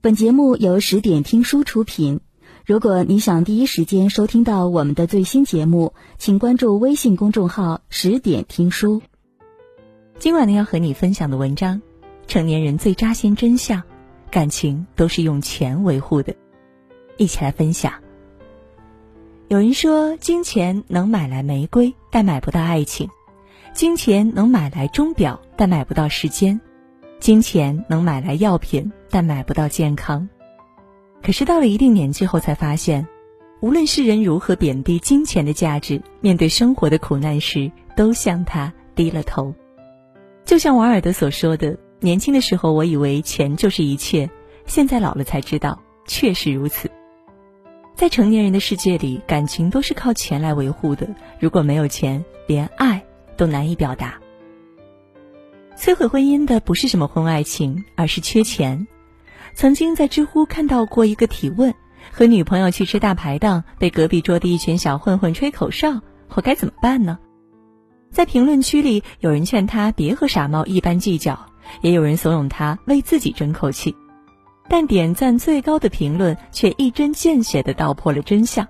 本节目由十点听书出品。如果你想第一时间收听到我们的最新节目，请关注微信公众号“十点听书”。今晚呢，要和你分享的文章，成年人最扎心真相：感情都是用钱维护的。一起来分享。有人说，金钱能买来玫瑰，但买不到爱情；金钱能买来钟表，但买不到时间。金钱能买来药品，但买不到健康。可是到了一定年纪后，才发现，无论世人如何贬低金钱的价值，面对生活的苦难时，都向他低了头。就像瓦尔德所说的：“年轻的时候，我以为钱就是一切，现在老了才知道，确实如此。”在成年人的世界里，感情都是靠钱来维护的。如果没有钱，连爱都难以表达。摧毁婚姻的不是什么婚外情，而是缺钱。曾经在知乎看到过一个提问：和女朋友去吃大排档，被隔壁桌的一群小混混吹口哨，我该怎么办呢？在评论区里，有人劝他别和傻帽一般计较，也有人怂恿他为自己争口气。但点赞最高的评论却一针见血地道破了真相：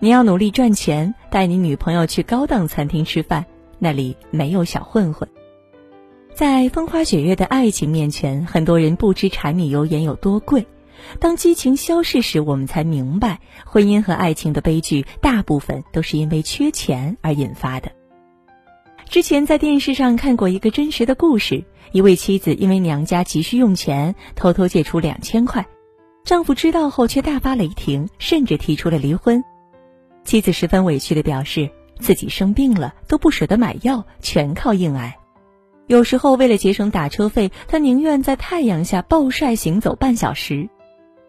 你要努力赚钱，带你女朋友去高档餐厅吃饭，那里没有小混混。在风花雪月的爱情面前，很多人不知柴米油盐有多贵。当激情消逝时，我们才明白，婚姻和爱情的悲剧大部分都是因为缺钱而引发的。之前在电视上看过一个真实的故事：一位妻子因为娘家急需用钱，偷偷借出两千块，丈夫知道后却大发雷霆，甚至提出了离婚。妻子十分委屈地表示，自己生病了都不舍得买药，全靠硬挨。有时候为了节省打车费，她宁愿在太阳下暴晒行走半小时。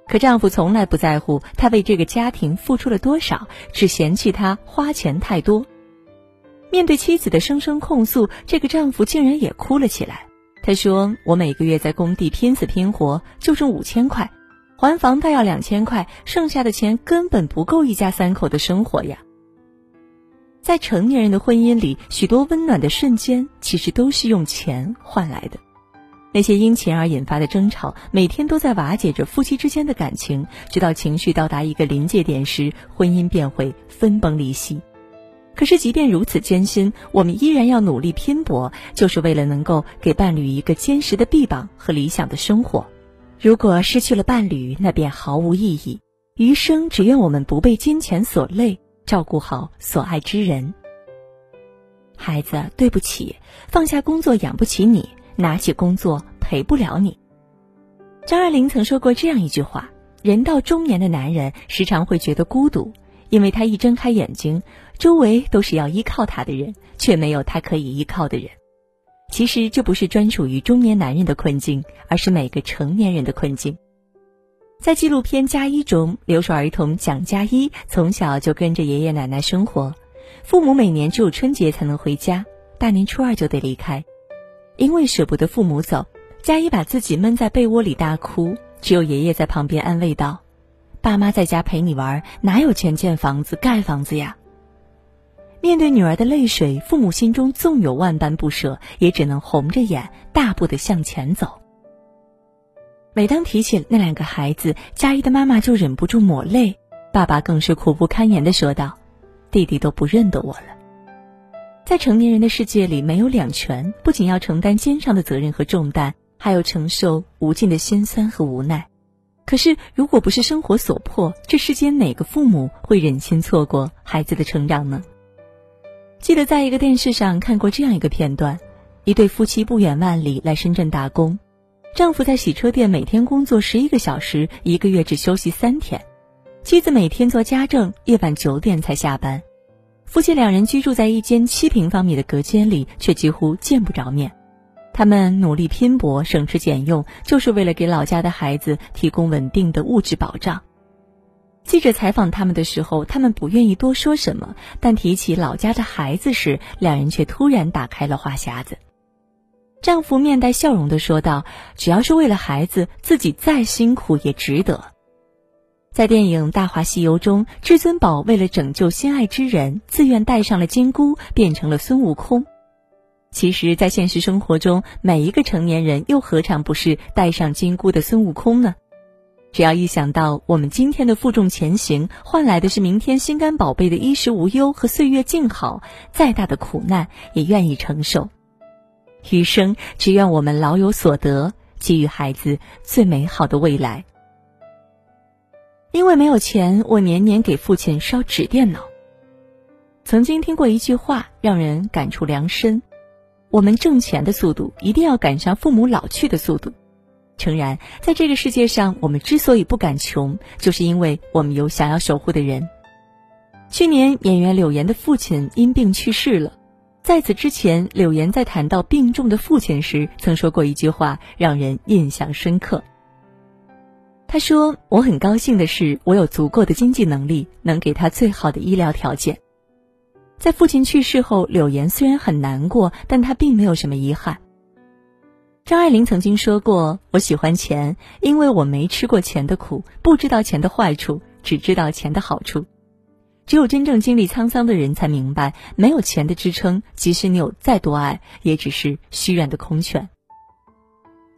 可丈夫从来不在乎她为这个家庭付出了多少，只嫌弃她花钱太多。面对妻子的声声控诉，这个丈夫竟然也哭了起来。他说：“我每个月在工地拼死拼活，就挣五千块，还房贷要两千块，剩下的钱根本不够一家三口的生活呀。”在成年人的婚姻里，许多温暖的瞬间其实都是用钱换来的。那些因钱而引发的争吵，每天都在瓦解着夫妻之间的感情，直到情绪到达一个临界点时，婚姻便会分崩离析。可是，即便如此艰辛，我们依然要努力拼搏，就是为了能够给伴侣一个坚实的臂膀和理想的生活。如果失去了伴侣，那便毫无意义。余生，只愿我们不被金钱所累。照顾好所爱之人。孩子，对不起，放下工作养不起你，拿起工作陪不了你。张爱玲曾说过这样一句话：人到中年的男人时常会觉得孤独，因为他一睁开眼睛，周围都是要依靠他的人，却没有他可以依靠的人。其实这不是专属于中年男人的困境，而是每个成年人的困境。在纪录片《加一》中，留守儿童蒋加一从小就跟着爷爷奶奶生活，父母每年只有春节才能回家，大年初二就得离开。因为舍不得父母走，加一把自己闷在被窝里大哭，只有爷爷在旁边安慰道：“爸妈在家陪你玩，哪有钱建房子盖房子呀？”面对女儿的泪水，父母心中纵有万般不舍，也只能红着眼大步的向前走。每当提起那两个孩子，佳怡的妈妈就忍不住抹泪，爸爸更是苦不堪言的说道：“弟弟都不认得我了。”在成年人的世界里，没有两全，不仅要承担肩上的责任和重担，还要承受无尽的心酸和无奈。可是，如果不是生活所迫，这世间哪个父母会忍心错过孩子的成长呢？记得在一个电视上看过这样一个片段：一对夫妻不远万里来深圳打工。丈夫在洗车店每天工作十一个小时，一个月只休息三天；妻子每天做家政，夜晚九点才下班。夫妻两人居住在一间七平方米的隔间里，却几乎见不着面。他们努力拼搏，省吃俭用，就是为了给老家的孩子提供稳定的物质保障。记者采访他们的时候，他们不愿意多说什么，但提起老家的孩子时，两人却突然打开了话匣子。丈夫面带笑容的说道：“只要是为了孩子，自己再辛苦也值得。”在电影《大话西游》中，至尊宝为了拯救心爱之人，自愿戴上了金箍，变成了孙悟空。其实，在现实生活中，每一个成年人又何尝不是戴上金箍的孙悟空呢？只要一想到我们今天的负重前行换来的是明天心肝宝贝的衣食无忧和岁月静好，再大的苦难也愿意承受。余生只愿我们老有所得，给予孩子最美好的未来。因为没有钱，我年年给父亲烧纸电脑。曾经听过一句话，让人感触良深：我们挣钱的速度一定要赶上父母老去的速度。诚然，在这个世界上，我们之所以不敢穷，就是因为我们有想要守护的人。去年，演员柳岩的父亲因病去世了。在此之前，柳岩在谈到病重的父亲时，曾说过一句话，让人印象深刻。他说：“我很高兴的是，我有足够的经济能力，能给他最好的医疗条件。”在父亲去世后，柳岩虽然很难过，但她并没有什么遗憾。张爱玲曾经说过：“我喜欢钱，因为我没吃过钱的苦，不知道钱的坏处，只知道钱的好处。只有真正经历沧桑的人才明白，没有钱的支撑，即使你有再多爱，也只是虚软的空拳。”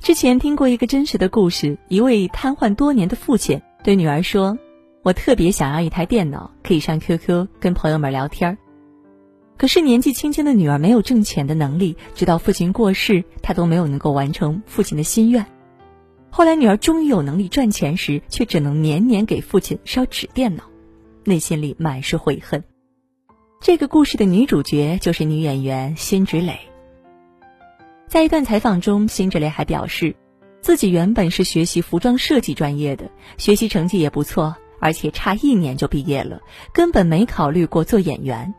之前听过一个真实的故事：一位瘫痪多年的父亲对女儿说：“我特别想要一台电脑，可以上 QQ 跟朋友们聊天儿。”可是年纪轻轻的女儿没有挣钱的能力，直到父亲过世，她都没有能够完成父亲的心愿。后来女儿终于有能力赚钱时，却只能年年给父亲烧纸电脑，内心里满是悔恨。这个故事的女主角就是女演员辛芷蕾。在一段采访中，辛芷蕾还表示，自己原本是学习服装设计专业的，学习成绩也不错，而且差一年就毕业了，根本没考虑过做演员。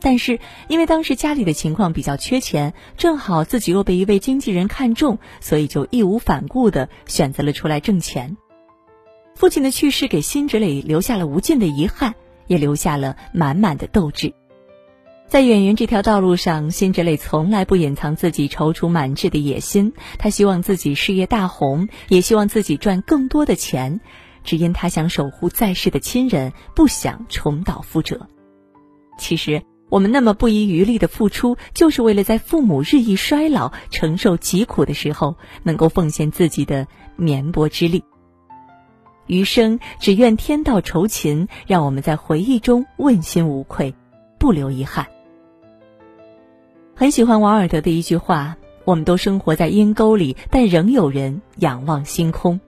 但是，因为当时家里的情况比较缺钱，正好自己又被一位经纪人看中，所以就义无反顾地选择了出来挣钱。父亲的去世给辛芷蕾留下了无尽的遗憾，也留下了满满的斗志。在演员这条道路上，辛芷蕾从来不隐藏自己踌躇满志的野心。她希望自己事业大红，也希望自己赚更多的钱，只因她想守护在世的亲人，不想重蹈覆辙。其实。我们那么不遗余力的付出，就是为了在父母日益衰老、承受疾苦的时候，能够奉献自己的绵薄之力。余生只愿天道酬勤，让我们在回忆中问心无愧，不留遗憾。很喜欢王尔德的一句话：“我们都生活在阴沟里，但仍有人仰望星空。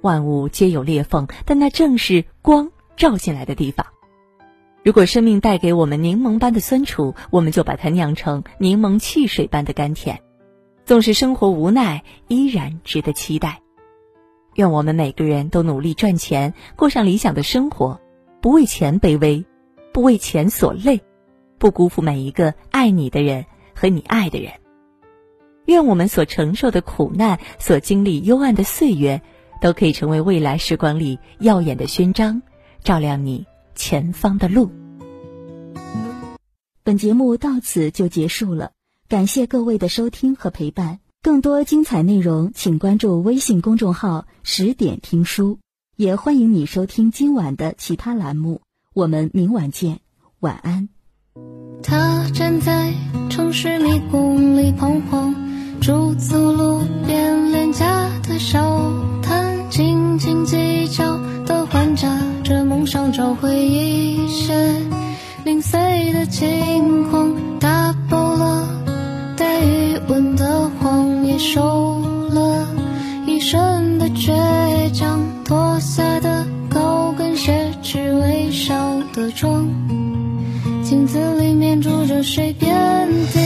万物皆有裂缝，但那正是光照进来的地方。”如果生命带给我们柠檬般的酸楚，我们就把它酿成柠檬汽水般的甘甜。纵使生活无奈，依然值得期待。愿我们每个人都努力赚钱，过上理想的生活，不为钱卑微，不为钱所累，不辜负每一个爱你的人和你爱的人。愿我们所承受的苦难，所经历幽暗的岁月，都可以成为未来时光里耀眼的勋章，照亮你。前方的路。本节目到此就结束了，感谢各位的收听和陪伴。更多精彩内容，请关注微信公众号“十点听书”，也欢迎你收听今晚的其他栏目。我们明晚见，晚安。他站在城市迷宫里彷徨，驻足路边廉价的小摊，斤斤计较的还价。梦想找回一些零碎的轻狂，打破受，了一身的倔强，脱下的高跟鞋，只微笑的妆，镜子里面住着谁遍地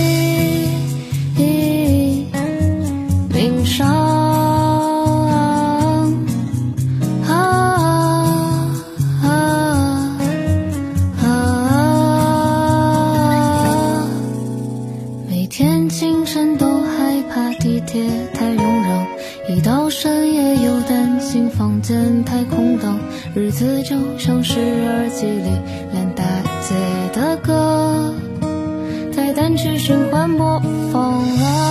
日子就像是耳机里连大街的歌，在单曲循环播放了。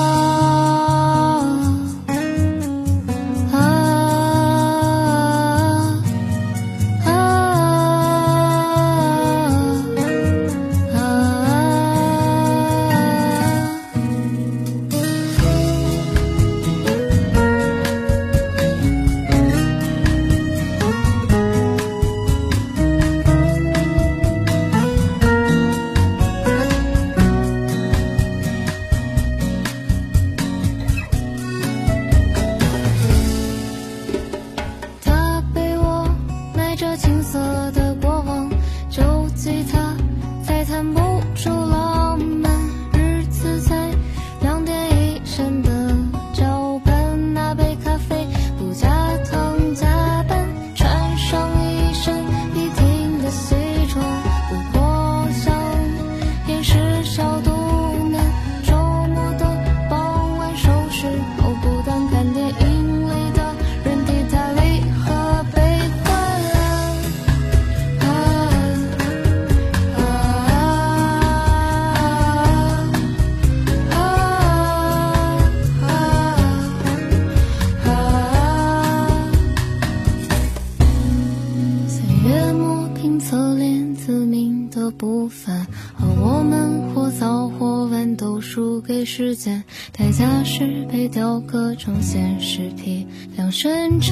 雕刻成现实体量身沉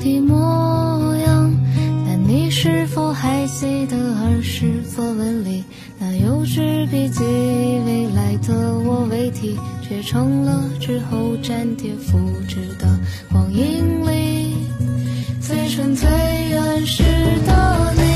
的模样，但你是否还记得儿时作文里那幼稚笔记？未来的我为题，却成了之后粘贴复制的光阴里，最纯最原始的你。